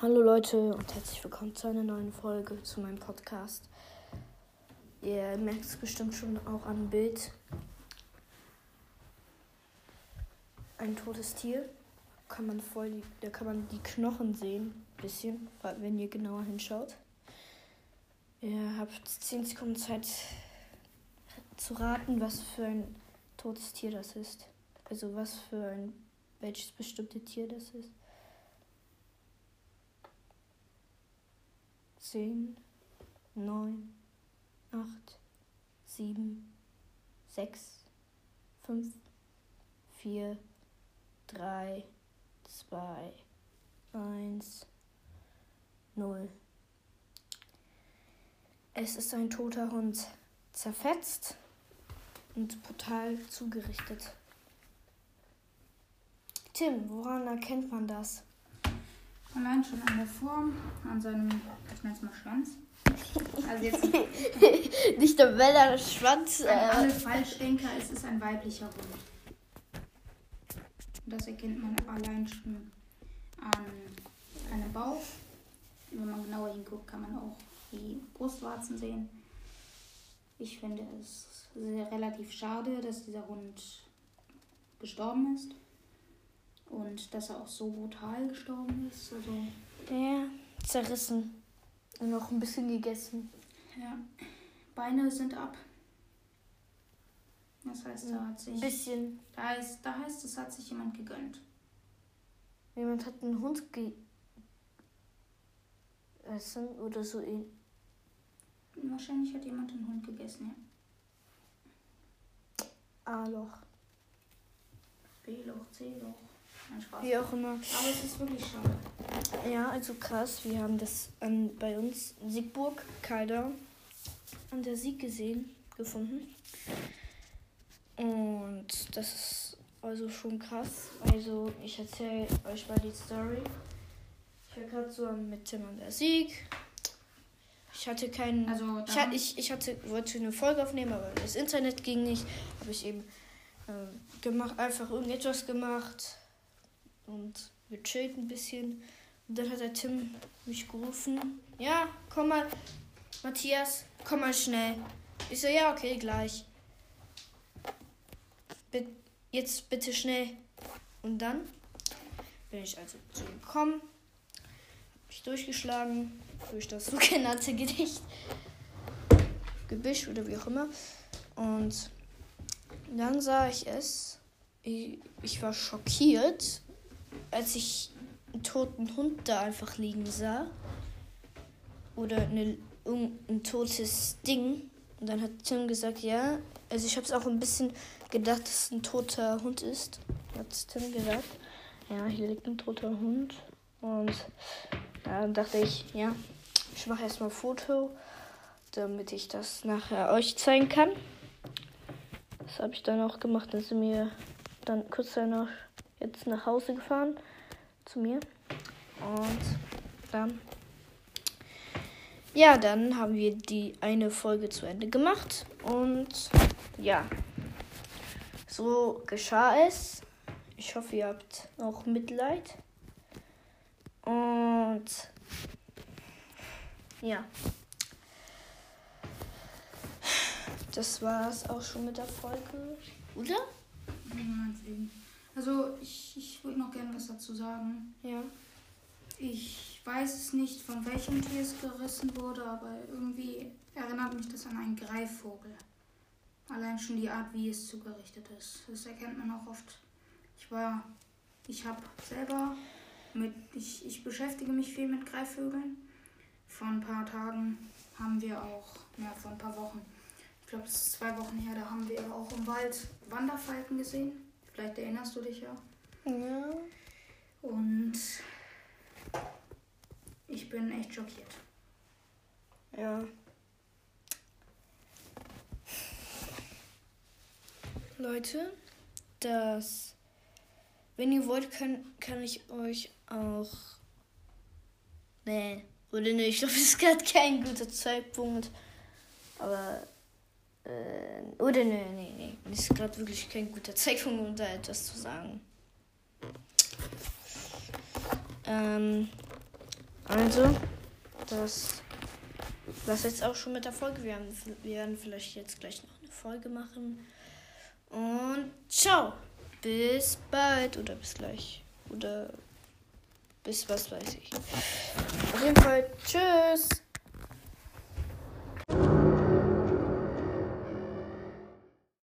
Hallo Leute und herzlich willkommen zu einer neuen Folge zu meinem Podcast. Ihr merkt es bestimmt schon auch am Bild. Ein totes Tier. Kann man voll, da kann man die Knochen sehen, bisschen, wenn ihr genauer hinschaut. Ihr habt 10 Sekunden Zeit zu raten, was für ein totes Tier das ist. Also was für ein welches bestimmte Tier das ist. 10, 9, 8, 7, 6, 5, 4, 3, 2, 1, 0. Es ist ein toter Hund, zerfetzt und brutal zugerichtet. Tim, woran erkennt man das? Allein schon an der Form, an seinem, ich nenne es mal Schwanz. Also jetzt nicht der Weller Schwanz. An äh, alle Falschdenker, es ist ein weiblicher Hund. Das erkennt man allein schon an einem Bauch. Wenn man genauer hinguckt, kann man auch die Brustwarzen sehen. Ich finde es sehr relativ schade, dass dieser Hund gestorben ist. Und dass er auch so brutal gestorben ist. Also ja, zerrissen. Und noch ein bisschen gegessen. Ja. Beine sind ab. Das heißt, da hat sich. Ein bisschen. Da heißt, da heißt es, hat sich jemand gegönnt. Jemand hat einen Hund gegessen oder so. Wahrscheinlich hat jemand einen Hund gegessen, ja. A-Loch. B-Loch, C-Loch. Wie auch immer. Aber es ist wirklich schade. Ja, also krass. Wir haben das an, bei uns in Siegburg, Kalder, an der Sieg gesehen, gefunden. Und das ist also schon krass. Also ich erzähle euch mal die Story. Ich war gerade so mit Tim an der Sieg. Ich hatte keinen. Also ich, hatte, ich, ich hatte, wollte eine Folge aufnehmen, aber das Internet ging nicht. Habe ich eben äh, gemacht, einfach irgendetwas gemacht und wir chillten ein bisschen. Und dann hat der Tim mich gerufen. Ja, komm mal, Matthias, komm mal schnell. Ich so, ja, okay, gleich. Bitt, jetzt bitte schnell. Und dann bin ich also zu ihm gekommen, hab mich durchgeschlagen durch das sogenannte Gedicht. Gebüsch oder wie auch immer. Und dann sah ich es. Ich, ich war schockiert, als ich einen toten Hund da einfach liegen sah oder eine, ein totes Ding und dann hat Tim gesagt, ja, also ich habe es auch ein bisschen gedacht, dass es ein toter Hund ist, hat Tim gesagt. Ja, hier liegt ein toter Hund und dann dachte ich, ja, ich mache erstmal ein Foto, damit ich das nachher euch zeigen kann. Das habe ich dann auch gemacht, dass sie mir dann kurz danach jetzt nach Hause gefahren zu mir. Und dann. Ja, dann haben wir die eine Folge zu Ende gemacht. Und ja, so geschah es. Ich hoffe, ihr habt auch Mitleid. Und ja. Das war's auch schon mit der Folge, oder? Also ich, ich würde noch gerne was dazu sagen. Ja. Ich weiß es nicht, von welchem Tier es gerissen wurde, aber irgendwie erinnert mich das an einen Greifvogel. Allein schon die Art, wie es zugerichtet ist. Das erkennt man auch oft. Ich war, ich habe selber mit, ich, ich beschäftige mich viel mit Greifvögeln. Vor ein paar Tagen haben wir auch, ja, vor ein paar Wochen, ich glaube, es ist zwei Wochen her, da haben wir auch im Wald Wanderfalken gesehen. Vielleicht erinnerst du dich ja. Ja. Und ich bin echt schockiert. Ja. Leute, das. Wenn ihr wollt, kann, kann ich euch auch. Nee, oder nee, ich glaube, es ist gerade kein guter Zeitpunkt. Aber äh, oder nee, nee, Das ist gerade wirklich kein guter Zeitpunkt, um da etwas zu sagen. Ähm, Also, das was jetzt auch schon mit der Folge. Wir, haben, wir werden vielleicht jetzt gleich noch eine Folge machen. Und ciao. Bis bald oder bis gleich. Oder bis was weiß ich. Auf jeden Fall, tschüss.